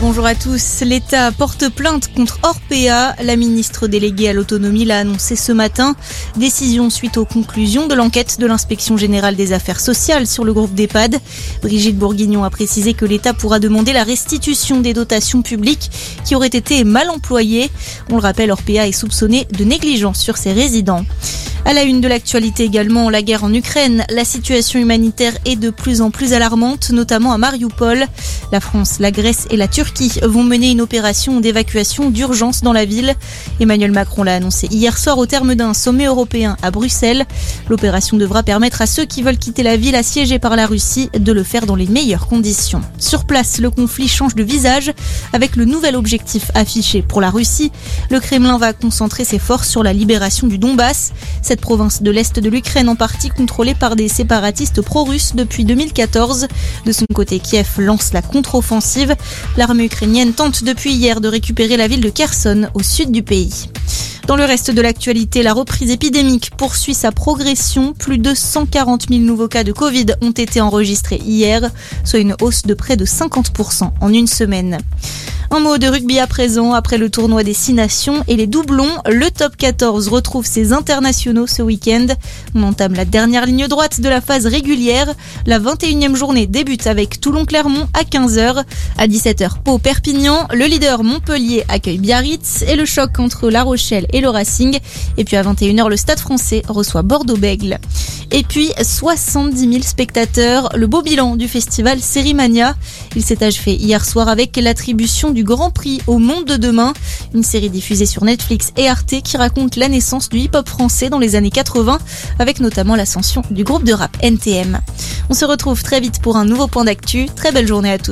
Bonjour à tous. L'État porte plainte contre Orpea. La ministre déléguée à l'autonomie l'a annoncé ce matin. Décision suite aux conclusions de l'enquête de l'inspection générale des affaires sociales sur le groupe d'EHPAD. Brigitte Bourguignon a précisé que l'État pourra demander la restitution des dotations publiques qui auraient été mal employées. On le rappelle, Orpea est soupçonné de négligence sur ses résidents. À la une de l'actualité également, la guerre en Ukraine. La situation humanitaire est de plus en plus alarmante, notamment à Mariupol. La France, la Grèce et la Turquie vont mener une opération d'évacuation d'urgence dans la ville. Emmanuel Macron l'a annoncé hier soir au terme d'un sommet européen à Bruxelles. L'opération devra permettre à ceux qui veulent quitter la ville assiégée par la Russie de le faire dans les meilleures conditions. Sur place, le conflit change de visage avec le nouvel objectif affiché pour la Russie. Le Kremlin va concentrer ses forces sur la libération du Donbass. Cette province de l'Est de l'Ukraine en partie contrôlée par des séparatistes pro-russes depuis 2014. De son côté, Kiev lance la contre-offensive. L'armée ukrainienne tente depuis hier de récupérer la ville de Kherson au sud du pays. Dans le reste de l'actualité, la reprise épidémique poursuit sa progression. Plus de 140 000 nouveaux cas de Covid ont été enregistrés hier, soit une hausse de près de 50% en une semaine. Un mot de rugby à présent, après le tournoi des Six Nations et les doublons, le top 14 retrouve ses internationaux ce week-end. On entame la dernière ligne droite de la phase régulière. La 21e journée débute avec Toulon-Clermont à 15h. À 17h, Pau-Perpignan, le leader Montpellier accueille Biarritz et le choc entre La Rochelle et le Racing. Et puis à 21h, le Stade français reçoit Bordeaux-Bègle. Et puis 70 000 spectateurs, le beau bilan du festival Sérimania. Il s'est achevé hier soir avec l'attribution du Grand Prix au Monde de demain, une série diffusée sur Netflix et Arte qui raconte la naissance du hip-hop français dans les années 80, avec notamment l'ascension du groupe de rap NTM. On se retrouve très vite pour un nouveau point d'actu. Très belle journée à tous.